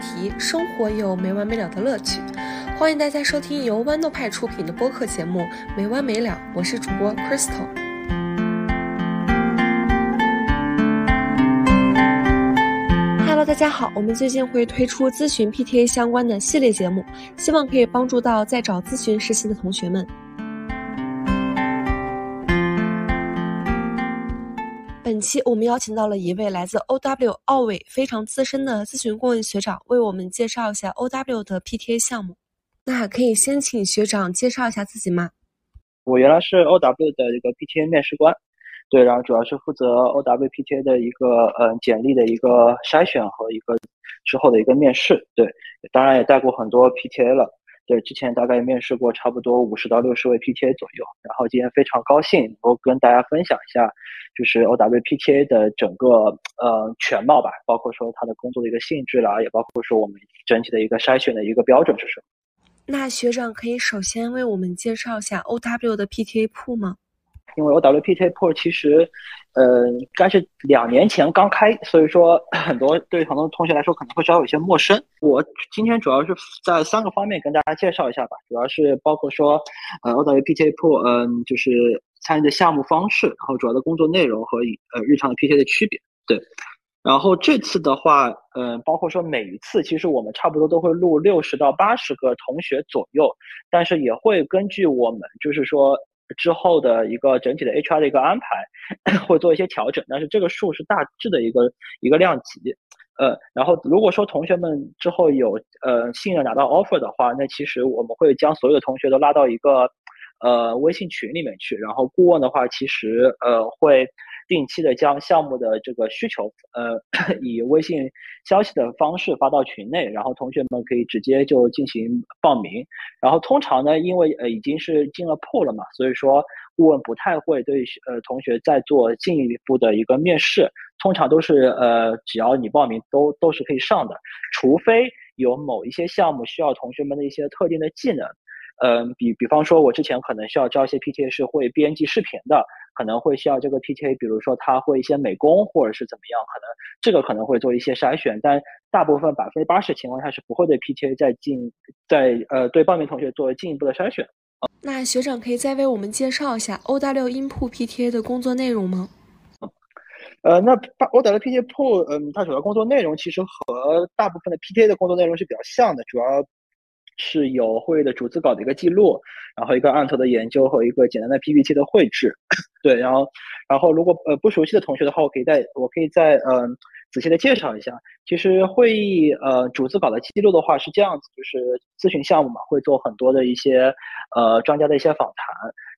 题，生活有没完没了的乐趣。欢迎大家收听由豌豆派出品的播客节目《没完没了》，我是主播 Crystal。Hello，大家好，我们最近会推出咨询 PTA 相关的系列节目，希望可以帮助到在找咨询实习的同学们。本期我们邀请到了一位来自 OW 奥伟非常资深的咨询顾问学长，为我们介绍一下 OW 的 PTA 项目。那可以先请学长介绍一下自己吗？我原来是 OW 的一个 PTA 面试官，对，然后主要是负责 OW PTA 的一个呃简历的一个筛选和一个之后的一个面试，对，当然也带过很多 PTA 了，对，之前大概面试过差不多五十到六十位 PTA 左右，然后今天非常高兴能够跟大家分享一下，就是 OW PTA 的整个呃全貌吧，包括说他的工作的一个性质啦，也包括说我们整体的一个筛选的一个标准是什么。那学长可以首先为我们介绍一下 OW 的 PTA 铺吗？因为 OWPT Pro 其实，呃，该是两年前刚开，所以说 很多对很多同学来说可能会稍微有些陌生。我今天主要是在三个方面跟大家介绍一下吧，主要是包括说，呃，OW PTA pool，嗯，就是参与的项目方式，然后主要的工作内容和呃日常的 PT 的区别，对。然后这次的话，嗯，包括说每一次，其实我们差不多都会录六十到八十个同学左右，但是也会根据我们就是说之后的一个整体的 HR 的一个安排，会做一些调整。但是这个数是大致的一个一个量级，呃，然后如果说同学们之后有呃信任拿到 offer 的话，那其实我们会将所有的同学都拉到一个呃微信群里面去，然后顾问的话，其实呃会。定期的将项目的这个需求，呃，以微信消息的方式发到群内，然后同学们可以直接就进行报名。然后通常呢，因为呃已经是进了铺了嘛，所以说顾问不太会对呃同学再做进一步的一个面试，通常都是呃只要你报名都都是可以上的，除非有某一些项目需要同学们的一些特定的技能。嗯，比比方说，我之前可能需要招一些 PTA 是会编辑视频的，可能会需要这个 PTA，比如说他会一些美工或者是怎么样，可能这个可能会做一些筛选，但大部分百分之八十情况下是不会对 PTA 再进，在呃对报名同学做进一步的筛选。那学长可以再为我们介绍一下 OW 音铺 PTA 的工作内容吗？呃，那 OW PTA 铺，嗯，它主要工作内容其实和大部分的 PTA 的工作内容是比较像的，主要。是有会议的主次稿的一个记录，然后一个案头的研究和一个简单的 PPT 的绘制，对，然后，然后如果呃不熟悉的同学的话，我可以再我可以再嗯仔细的介绍一下。其实会议呃主次稿的记录的话是这样子，就是咨询项目嘛，会做很多的一些呃专家的一些访谈。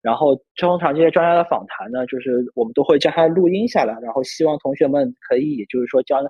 然后通常这些专家的访谈呢，就是我们都会将它录音下来，然后希望同学们可以就是说将，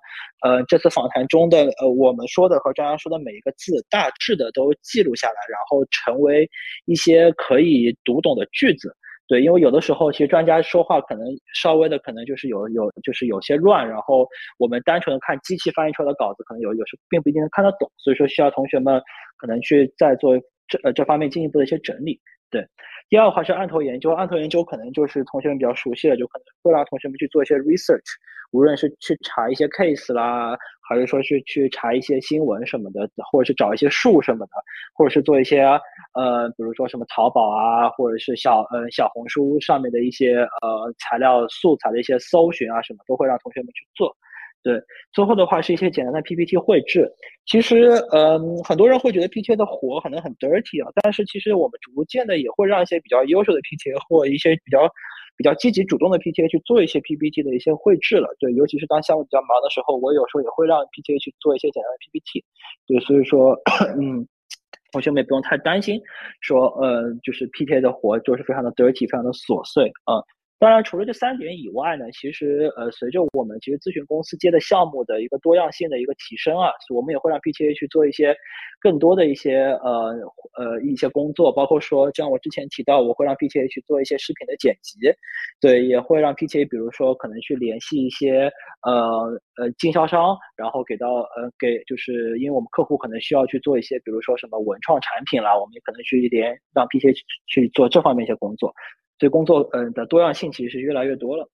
呃这次访谈中的呃我们说的和专家说的每一个字大致的都记录下来，然后成为一些可以读懂的句子。对，因为有的时候其实专家说话可能稍微的可能就是有有就是有些乱，然后我们单纯的看机器翻译出来的稿子，可能有有时并不一定能看得懂，所以说需要同学们可能去再做这呃这方面进一步的一些整理。对。第二的话是案头研究，案头研究可能就是同学们比较熟悉的，就可能会让同学们去做一些 research，无论是去查一些 case 啦，还是说是去查一些新闻什么的，或者是找一些数什么的，或者是做一些呃，比如说什么淘宝啊，或者是小呃小红书上面的一些呃材料素材的一些搜寻啊什么，都会让同学们去做。对，最后的话是一些简单的 PPT 绘制。其实，嗯，很多人会觉得 PPT 的活可能很 dirty 啊，但是其实我们逐渐的也会让一些比较优秀的 PPT 或一些比较比较积极主动的 PPT 去做一些 PPT 的一些绘制了。对，尤其是当项目比较忙的时候，我有时候也会让 PPT 去做一些简单的 PPT。对，所以说，嗯，同学们也不用太担心，说，呃，就是 PTA 的活就是非常的 dirty，非常的琐碎啊。当然，除了这三点以外呢，其实呃，随着我们其实咨询公司接的项目的一个多样性的一个提升啊，我们也会让 PTA 去做一些更多的一些呃呃一些工作，包括说像我之前提到，我会让 PTA 去做一些视频的剪辑，对，也会让 PTA 比如说可能去联系一些呃呃经销商，然后给到呃给就是因为我们客户可能需要去做一些比如说什么文创产品啦，我们也可能去连让 PTA 去做这方面一些工作。对工作，嗯的多样性其实是越来越多了。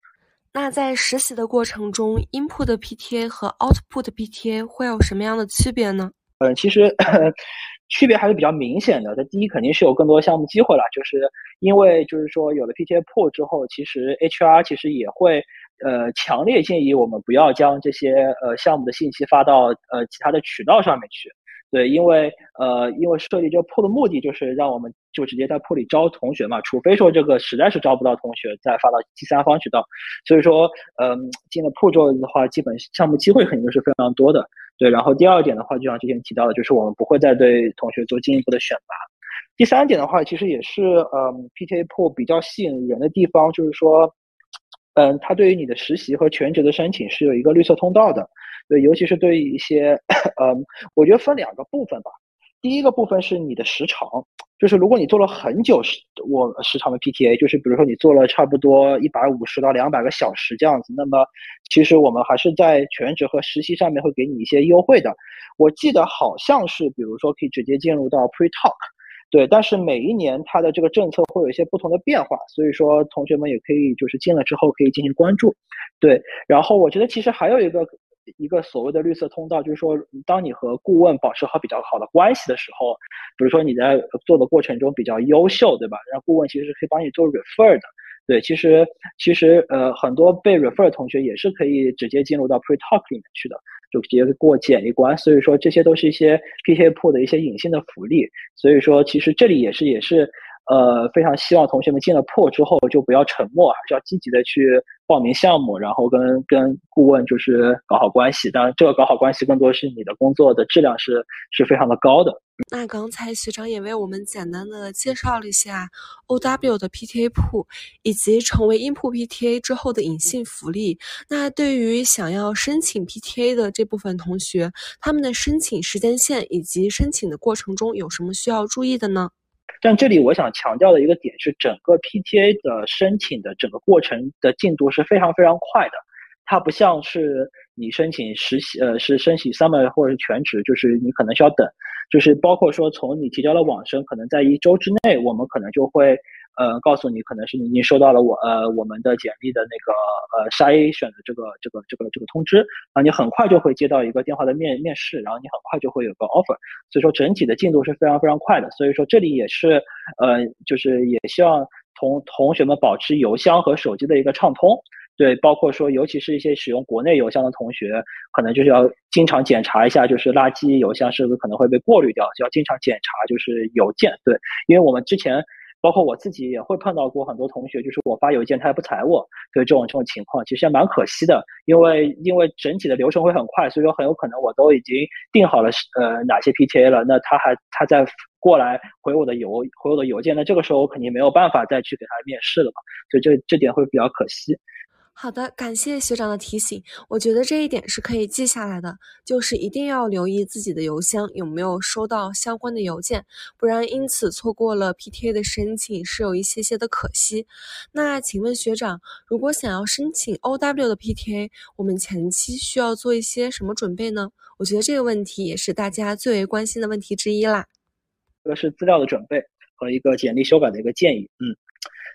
那在实习的过程中，input PTA 和 output PTA 会有什么样的区别呢？嗯，其实区别还是比较明显的。那第一肯定是有更多项目机会了，就是因为就是说有了 PTA 破之后，其实 HR 其实也会呃强烈建议我们不要将这些呃项目的信息发到呃其他的渠道上面去。对，因为呃，因为设立这个铺的目的就是让我们就直接在铺里招同学嘛，除非说这个实在是招不到同学，再发到第三方渠道。所以说，嗯，进了铺之后的话，基本项目机会肯定是非常多的。对，然后第二点的话，就像之前提到的，就是我们不会再对同学做进一步的选拔。第三点的话，其实也是嗯，PTA 铺比较吸引人的地方，就是说，嗯，它对于你的实习和全职的申请是有一个绿色通道的。对，尤其是对于一些，嗯，我觉得分两个部分吧。第一个部分是你的时长，就是如果你做了很久时我时长的 PTA，就是比如说你做了差不多一百五十到两百个小时这样子，那么其实我们还是在全职和实习上面会给你一些优惠的。我记得好像是，比如说可以直接进入到 Pre Talk，对，但是每一年它的这个政策会有一些不同的变化，所以说同学们也可以就是进了之后可以进行关注，对。然后我觉得其实还有一个。一个所谓的绿色通道，就是说，当你和顾问保持好比较好的关系的时候，比如说你在做的过程中比较优秀，对吧？让顾问其实是可以帮你做 refer 的。对，其实其实呃，很多被 refer 的同学也是可以直接进入到 pre talk 里面去的，就直接过简历关。所以说，这些都是一些 P K P 的一些隐性的福利。所以说，其实这里也是也是。呃，非常希望同学们进了破之后就不要沉默，还是要积极的去报名项目，然后跟跟顾问就是搞好关系。当然，这个搞好关系更多是你的工作的质量是是非常的高的。那刚才学长也为我们简单的介绍了一下 OW 的 PTA 铺，以及成为 input PTA 之后的隐性福利。那对于想要申请 PTA 的这部分同学，他们的申请时间线以及申请的过程中有什么需要注意的呢？但这里我想强调的一个点是，整个 PTA 的申请的整个过程的进度是非常非常快的，它不像是你申请实习，呃，是申请 summer 或者是全职，就是你可能需要等，就是包括说从你提交了网申，可能在一周之内，我们可能就会。呃，告诉你，可能是你已经收到了我呃我们的简历的那个呃筛选的这个这个这个这个通知，然后你很快就会接到一个电话的面面试，然后你很快就会有个 offer，所以说整体的进度是非常非常快的，所以说这里也是呃就是也希望同同学们保持邮箱和手机的一个畅通，对，包括说尤其是一些使用国内邮箱的同学，可能就是要经常检查一下，就是垃圾邮箱是不是可能会被过滤掉，就要经常检查就是邮件，对，因为我们之前。包括我自己也会碰到过很多同学，就是我发邮件他也不睬我，所以这种这种情况其实也蛮可惜的，因为因为整体的流程会很快，所以说很有可能我都已经定好了呃哪些 PTA 了，那他还他再过来回我的邮回我的邮件，那这个时候我肯定没有办法再去给他面试了嘛，所以这这点会比较可惜。好的，感谢学长的提醒。我觉得这一点是可以记下来的，就是一定要留意自己的邮箱有没有收到相关的邮件，不然因此错过了 PTA 的申请是有一些些的可惜。那请问学长，如果想要申请 OW 的 PTA，我们前期需要做一些什么准备呢？我觉得这个问题也是大家最为关心的问题之一啦。这个是资料的准备和一个简历修改的一个建议，嗯。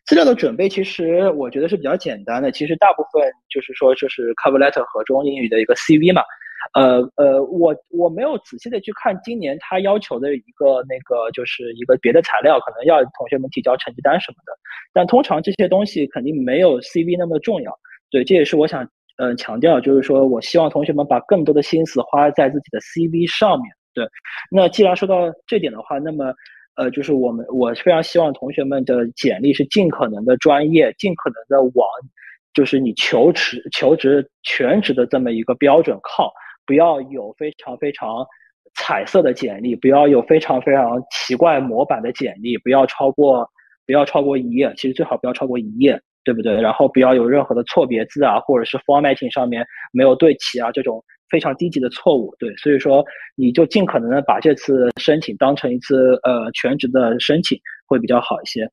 资料的准备其实我觉得是比较简单的，其实大部分就是说就是 cover letter 和中英语的一个 CV 嘛，呃呃，我我没有仔细的去看今年他要求的一个那个就是一个别的材料，可能要同学们提交成绩单什么的，但通常这些东西肯定没有 CV 那么重要，对，这也是我想呃强调，就是说我希望同学们把更多的心思花在自己的 CV 上面，对，那既然说到这点的话，那么。呃，就是我们，我非常希望同学们的简历是尽可能的专业，尽可能的往，就是你求职、求职全职的这么一个标准靠，不要有非常非常彩色的简历，不要有非常非常奇怪模板的简历，不要超过，不要超过一页，其实最好不要超过一页，对不对？然后不要有任何的错别字啊，或者是 formatting 上面没有对齐啊这种。非常低级的错误，对，所以说你就尽可能的把这次申请当成一次呃全职的申请会比较好一些。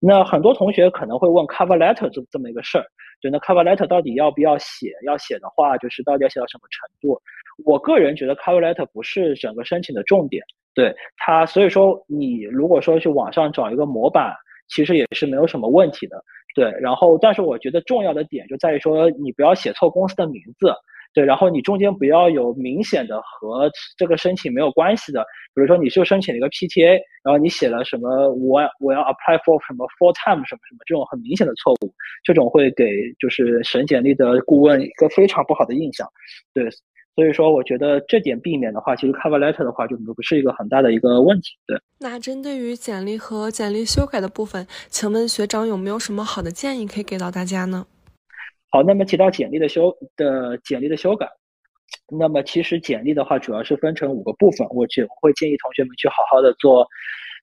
那很多同学可能会问 cover letter 这这么一个事儿，就那 cover letter 到底要不要写？要写的话，就是到底要写到什么程度？我个人觉得 cover letter 不是整个申请的重点，对它，所以说你如果说去网上找一个模板。其实也是没有什么问题的。对，然后但是我觉得重要的点就在于说，你不要写错公司的名字。对，然后你中间不要有明显的和这个申请没有关系的，比如说你就申请了一个 PTA，然后你写了什么我我要 apply for 什么 full time 什么什么这种很明显的错误，这种会给就是审简历的顾问一个非常不好的印象。对，所以说我觉得这点避免的话，其实 cover letter 的话就不是一个很大的一个问题。对，那针对于简历和简历修改的部分，请问学长有没有什么好的建议可以给到大家呢？好，那么提到简历的修的简历的修改，那么其实简历的话主要是分成五个部分，我就会建议同学们去好好的做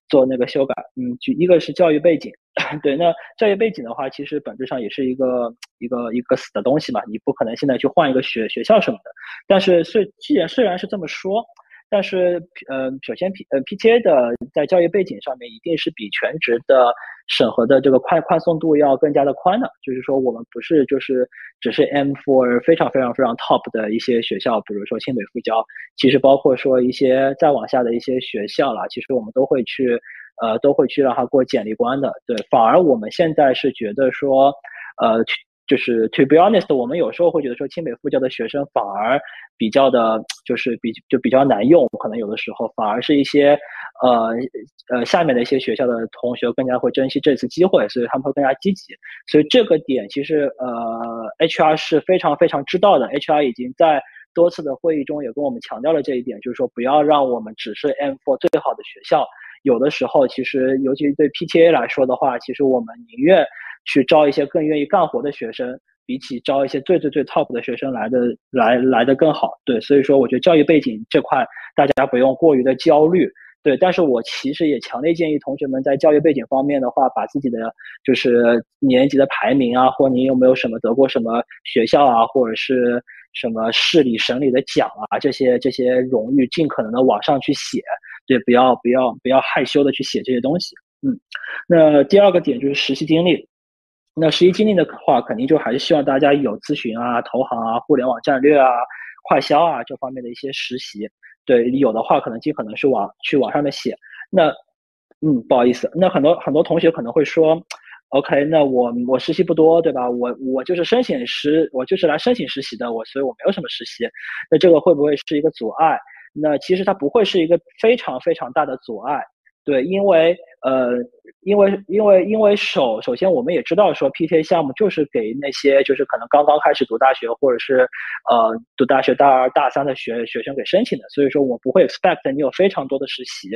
做那个修改。嗯，就一个是教育背景，对，那教育背景的话，其实本质上也是一个一个一个死的东西嘛，你不可能现在去换一个学学校什么的。但是虽既然虽然是这么说。但是，呃，首先 P 呃 PTA 的在教育背景上面一定是比全职的审核的这个宽宽松度要更加的宽的。就是说，我们不是就是只是 M for 非常非常非常 top 的一些学校，比如说清北复交，其实包括说一些再往下的一些学校啦，其实我们都会去，呃，都会去让他过简历关的。对，反而我们现在是觉得说，呃。就是 to be honest，我们有时候会觉得说清北复交的学生反而比较的，就是比就比较难用，可能有的时候反而是一些呃呃下面的一些学校的同学更加会珍惜这次机会，所以他们会更加积极。所以这个点其实呃 HR 是非常非常知道的，HR 已经在多次的会议中也跟我们强调了这一点，就是说不要让我们只是 M for 最好的学校，有的时候其实尤其对 PTA 来说的话，其实我们宁愿。去招一些更愿意干活的学生，比起招一些最最最 top 的学生来的来来的更好。对，所以说我觉得教育背景这块大家不用过于的焦虑。对，但是我其实也强烈建议同学们在教育背景方面的话，把自己的就是年级的排名啊，或你有没有什么得过什么学校啊，或者是什么市里省里的奖啊，这些这些荣誉尽可能的往上去写。对，不要不要不要害羞的去写这些东西。嗯，那第二个点就是实习经历。那实习经历的话，肯定就还是希望大家有咨询啊、投行啊、互联网战略啊、快销啊这方面的一些实习。对，有的话可能尽可能是往去往上面写。那，嗯，不好意思，那很多很多同学可能会说，OK，那我我实习不多，对吧？我我就是申请实，我就是来申请实习的，我所以我没有什么实习。那这个会不会是一个阻碍？那其实它不会是一个非常非常大的阻碍。对，因为呃，因为因为因为首首先我们也知道说 PTA 项目就是给那些就是可能刚刚开始读大学或者是呃读大学大二大三的学学生给申请的，所以说我不会 expect 你有非常多的实习。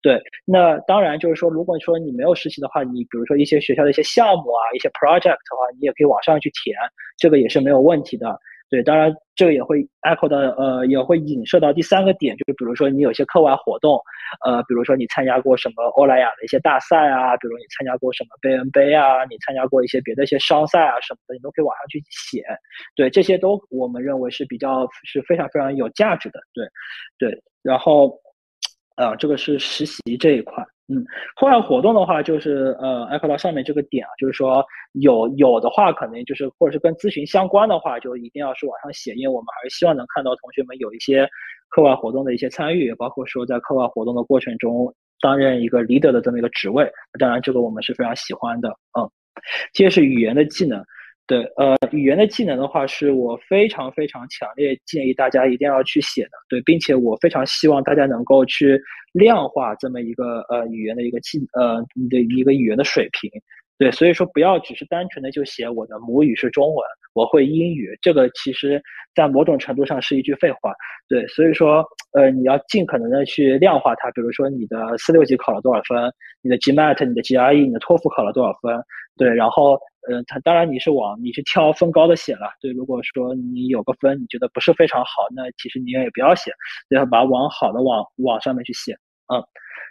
对，那当然就是说，如果说你没有实习的话，你比如说一些学校的一些项目啊，一些 project 的话，你也可以往上去填，这个也是没有问题的。对，当然这个也会 echo 到，呃，也会影射到第三个点，就是比如说你有些课外活动，呃，比如说你参加过什么欧莱雅的一些大赛啊，比如你参加过什么贝恩杯啊，你参加过一些别的一些商赛啊什么的，你都可以往上去写。对，这些都我们认为是比较是非常非常有价值的。对，对，然后，呃，这个是实习这一块。嗯，课外活动的话，就是呃，艾克到上面这个点啊，就是说有有的话，可能就是或者是跟咨询相关的话，就一定要是往上写，因为我们还是希望能看到同学们有一些课外活动的一些参与，包括说在课外活动的过程中担任一个 leader 的这么一个职位。当然，这个我们是非常喜欢的。嗯，接着是语言的技能。对，呃，语言的技能的话，是我非常非常强烈建议大家一定要去写的。对，并且我非常希望大家能够去量化这么一个呃语言的一个技呃你的一个语言的水平。对，所以说不要只是单纯的就写我的母语是中文，我会英语，这个其实在某种程度上是一句废话。对，所以说呃你要尽可能的去量化它，比如说你的四六级考了多少分，你的 GMAT、你的 GRE、你的托福考了多少分，对，然后。呃，他当然你是往你是挑分高的写了，对。如果说你有个分你觉得不是非常好，那其实你也不要写，要把往好的往往上面去写，嗯。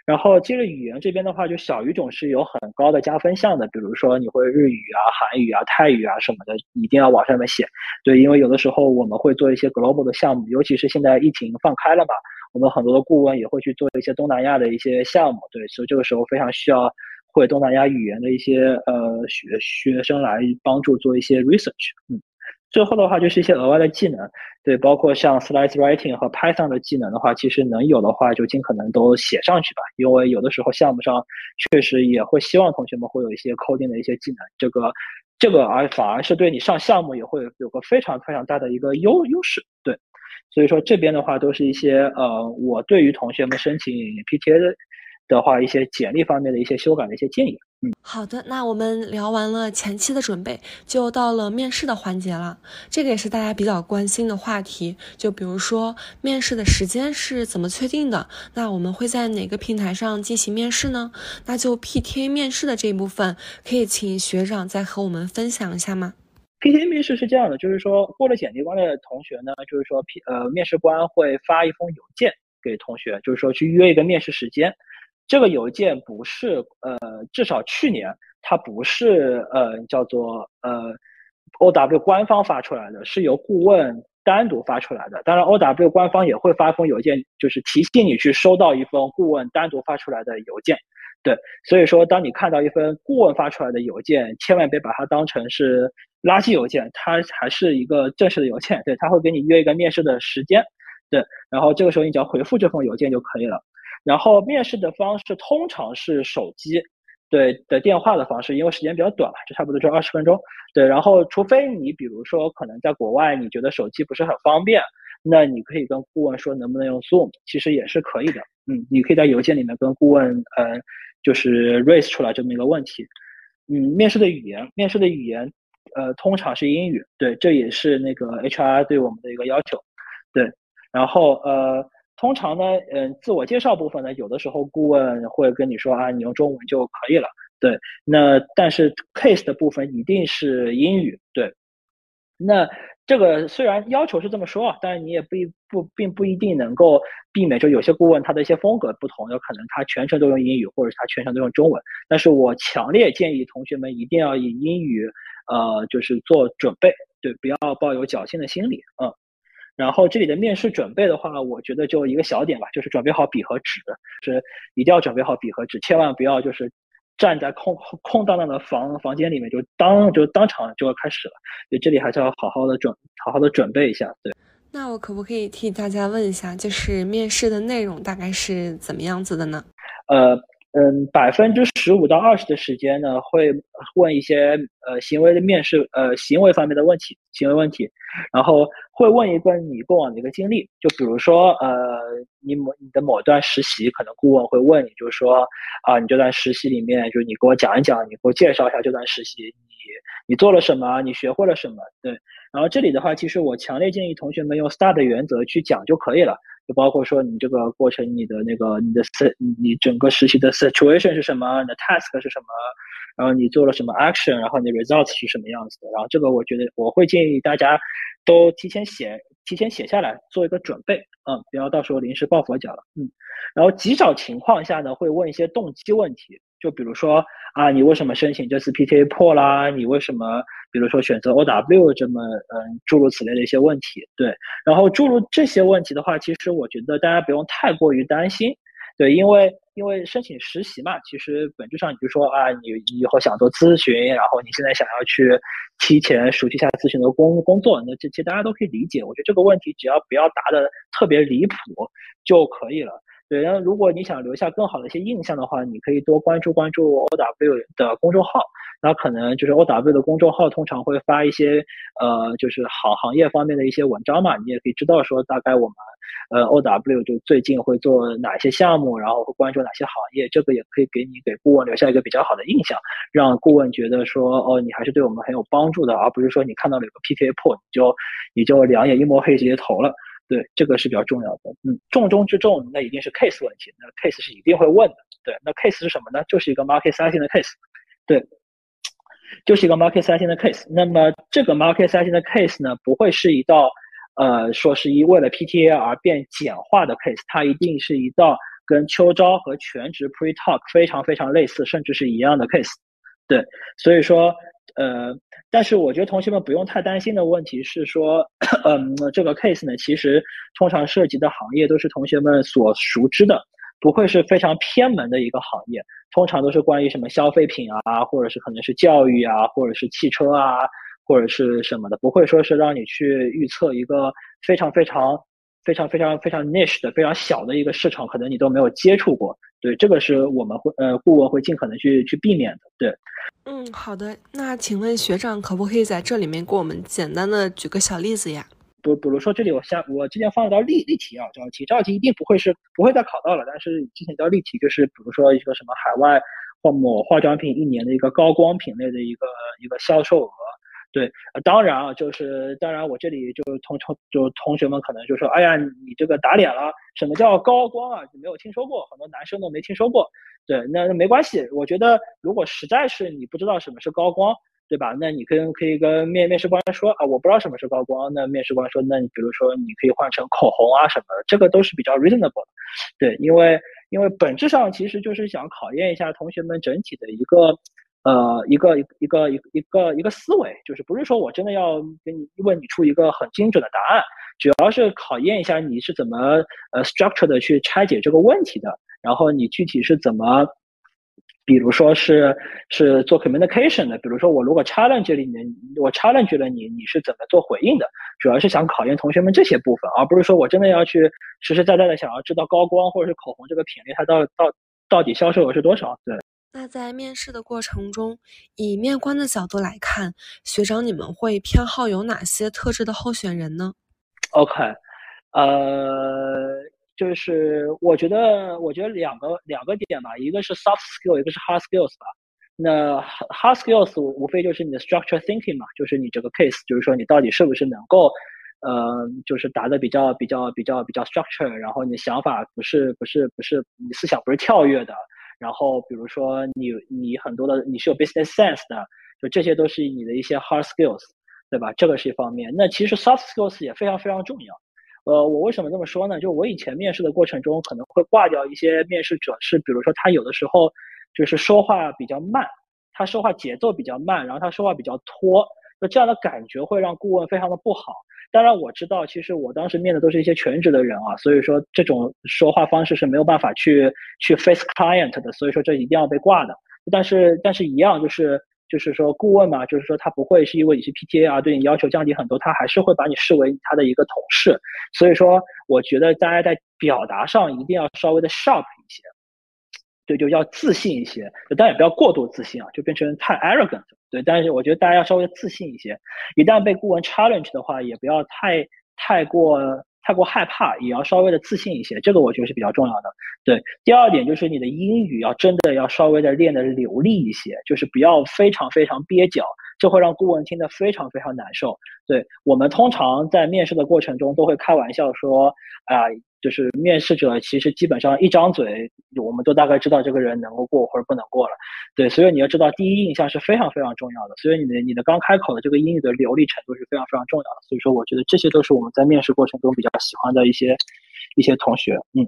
然后接着语言这边的话，就小语种是有很高的加分项的，比如说你会日语啊、韩语啊、泰语啊什么的，一定要往上面写，对。因为有的时候我们会做一些 global 的项目，尤其是现在疫情放开了嘛，我们很多的顾问也会去做一些东南亚的一些项目，对。所以这个时候非常需要。会东南亚语言的一些呃学学生来帮助做一些 research，嗯，最后的话就是一些额外的技能，对，包括像 Slice Writing 和 Python 的技能的话，其实能有的话就尽可能都写上去吧，因为有的时候项目上确实也会希望同学们会有一些 coding 的一些技能，这个这个而反而是对你上项目也会有个非常非常大的一个优优势，对，所以说这边的话都是一些呃，我对于同学们申请 PTA 的。的话，一些简历方面的一些修改的一些建议。嗯，好的，那我们聊完了前期的准备，就到了面试的环节了。这个也是大家比较关心的话题。就比如说面试的时间是怎么确定的？那我们会在哪个平台上进行面试呢？那就 PTA 面试的这一部分，可以请学长再和我们分享一下吗？PTA 面试是这样的，就是说过了简历关的同学呢，就是说 P 呃面试官会发一封邮件给同学，就是说去约一个面试时间。这个邮件不是呃，至少去年它不是呃叫做呃 O W 官方发出来的，是由顾问单独发出来的。当然 O W 官方也会发封邮件，就是提醒你去收到一封顾问单独发出来的邮件。对，所以说当你看到一份顾问发出来的邮件，千万别把它当成是垃圾邮件，它还是一个正式的邮件。对，他会给你约一个面试的时间。对，然后这个时候你只要回复这封邮件就可以了。然后面试的方式通常是手机，对的电话的方式，因为时间比较短嘛，就差不多就二十分钟。对，然后除非你比如说可能在国外，你觉得手机不是很方便，那你可以跟顾问说能不能用 Zoom，其实也是可以的。嗯，你可以在邮件里面跟顾问，呃，就是 raise 出来这么一个问题。嗯，面试的语言，面试的语言，呃，通常是英语。对，这也是那个 HR 对我们的一个要求。对，然后呃。通常呢，嗯，自我介绍部分呢，有的时候顾问会跟你说啊，你用中文就可以了。对，那但是 case 的部分一定是英语。对，那这个虽然要求是这么说啊，但是你也不不并不一定能够避免，就有些顾问他的一些风格不同，有可能他全程都用英语，或者他全程都用中文。但是我强烈建议同学们一定要以英语，呃，就是做准备，对，不要抱有侥幸的心理，嗯。然后这里的面试准备的话，我觉得就一个小点吧，就是准备好笔和纸，是一定要准备好笔和纸，千万不要就是站在空空荡荡的房房间里面就当就当场就要开始了，对，这里还是要好好的准好好的准备一下。对，那我可不可以替大家问一下，就是面试的内容大概是怎么样子的呢？呃。嗯，百分之十五到二十的时间呢，会问一些呃行为的面试，呃行为方面的问题，行为问题，然后会问一个你过往的一个经历，就比如说呃你某你的某段实习，可能顾问会问你，就是说啊你这段实习里面，就是你给我讲一讲，你给我介绍一下这段实习，你你做了什么，你学会了什么，对，然后这里的话，其实我强烈建议同学们用 STAR 的原则去讲就可以了。就包括说你这个过程，你的那个你的 s 你整个实习的 situation 是什么，你的 task 是什么，然后你做了什么 action，然后你 results 是什么样子的，然后这个我觉得我会建议大家都提前写，提前写下来做一个准备，嗯，不要到时候临时抱佛脚了，嗯，然后极少情况下呢会问一些动机问题。就比如说啊，你为什么申请这次 PTA 破啦？你为什么，比如说选择 OW 这么嗯诸如此类的一些问题，对。然后诸如这些问题的话，其实我觉得大家不用太过于担心，对，因为因为申请实习嘛，其实本质上你就说啊，你以后想做咨询，然后你现在想要去提前熟悉一下咨询的工工作，那这些大家都可以理解。我觉得这个问题只要不要答的特别离谱就可以了。对，然后如果你想留下更好的一些印象的话，你可以多关注关注 O W 的公众号。那可能就是 O W 的公众号通常会发一些呃，就是行行业方面的一些文章嘛，你也可以知道说大概我们呃 O W 就最近会做哪些项目，然后会关注哪些行业，这个也可以给你给顾问留下一个比较好的印象，让顾问觉得说哦，你还是对我们很有帮助的，而不是说你看到了有个 P T A 破，你就你就两眼一抹黑直接投了。对，这个是比较重要的。嗯，重中之重，那一定是 case 问题。那 case 是一定会问的。对，那 case 是什么呢？就是一个 market sizing 的 case。对，就是一个 market sizing 的 case。那么这个 market sizing 的 case 呢，不会是一道，呃，说是一为了 PTA 而变简化的 case，它一定是一道跟秋招和全职 pre talk 非常非常类似，甚至是一样的 case。对，所以说。呃，但是我觉得同学们不用太担心的问题是说，嗯，这个 case 呢，其实通常涉及的行业都是同学们所熟知的，不会是非常偏门的一个行业，通常都是关于什么消费品啊，或者是可能是教育啊，或者是汽车啊，或者是什么的，不会说是让你去预测一个非常非常非常非常非常 niche 的非常小的一个市场，可能你都没有接触过。对，这个是我们会呃顾问会尽可能去去避免的。对，嗯，好的。那请问学长可不可以在这里面给我们简单的举个小例子呀？比比如说这里我先我之前放了道例例题啊，这道题这道题一定不会是不会再考到了，但是之前一道例题就是比如说一个什么海外或某化妆品一年的一个高光品类的一个一个销售额。对，当然啊，就是当然，我这里就同同就同学们可能就说，哎呀，你这个打脸了，什么叫高光啊？你没有听说过，很多男生都没听说过。对，那没关系，我觉得如果实在是你不知道什么是高光，对吧？那你跟可以跟面面试官说啊，我不知道什么是高光。那面试官说，那你比如说你可以换成口红啊什么的，这个都是比较 reasonable 的。对，因为因为本质上其实就是想考验一下同学们整体的一个。呃，一个一一个一一个一个思维，就是不是说我真的要给你问你出一个很精准的答案，主要是考验一下你是怎么呃 structure 的去拆解这个问题的，然后你具体是怎么，比如说是是做 communication 的，比如说我如果 challenge 里面我 challenge 了你，你是怎么做回应的，主要是想考验同学们这些部分，而不是说我真的要去实实在在的想要知道高光或者是口红这个品类它到到到底销售额是多少，对。那在面试的过程中，以面观的角度来看，学长你们会偏好有哪些特质的候选人呢？OK，呃，就是我觉得，我觉得两个两个点吧，一个是 soft skill，一个是 hard skills 吧。那 hard skills 无非就是你的 structure thinking 嘛，就是你这个 case，就是说你到底是不是能够，呃，就是答的比较比较比较比较 structure，然后你想法不是不是不是你思想不是跳跃的。然后，比如说你你很多的你是有 business sense 的，就这些都是你的一些 hard skills，对吧？这个是一方面。那其实 soft skills 也非常非常重要。呃，我为什么这么说呢？就我以前面试的过程中，可能会挂掉一些面试者，是比如说他有的时候就是说话比较慢，他说话节奏比较慢，然后他说话比较拖，那这样的感觉会让顾问非常的不好。当然我知道，其实我当时面的都是一些全职的人啊，所以说这种说话方式是没有办法去去 face client 的，所以说这一定要被挂的。但是但是一样就是就是说顾问嘛，就是说他不会是因为你是 PTA 啊，对你要求降低很多，他还是会把你视为他的一个同事。所以说我觉得大家在表达上一定要稍微的 sharp 一些。对，就要自信一些，但也不要过度自信啊，就变成太 arrogant。对，但是我觉得大家要稍微自信一些，一旦被顾问 challenge 的话，也不要太太过太过害怕，也要稍微的自信一些，这个我觉得是比较重要的。对，第二点就是你的英语要真的要稍微的练的流利一些，就是不要非常非常蹩脚，这会让顾问听得非常非常难受。对我们通常在面试的过程中都会开玩笑说啊。就是面试者其实基本上一张嘴，我们都大概知道这个人能够过或者不能过了。对，所以你要知道第一印象是非常非常重要的。所以你的你的刚开口的这个英语的流利程度是非常非常重要的。所以说，我觉得这些都是我们在面试过程中比较喜欢的一些一些同学。嗯，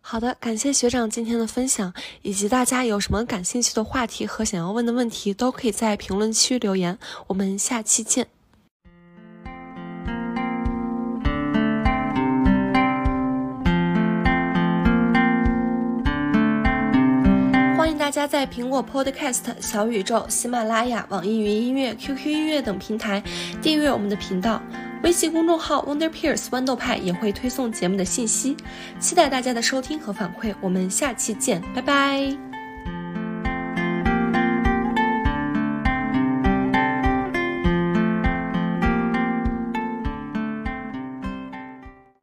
好的，感谢学长今天的分享，以及大家有什么感兴趣的话题和想要问的问题，都可以在评论区留言。我们下期见。欢迎大家在苹果 Podcast、小宇宙、喜马拉雅、网易云音乐、QQ 音乐等平台订阅我们的频道，微信公众号 Wonder Peers 豌豆派也会推送节目的信息，期待大家的收听和反馈，我们下期见，拜拜。